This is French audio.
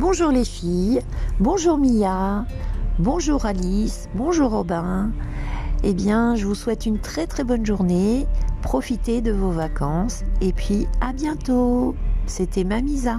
Bonjour les filles, bonjour Mia, bonjour Alice, bonjour Robin. Eh bien, je vous souhaite une très très bonne journée. Profitez de vos vacances et puis à bientôt. C'était Mamisa.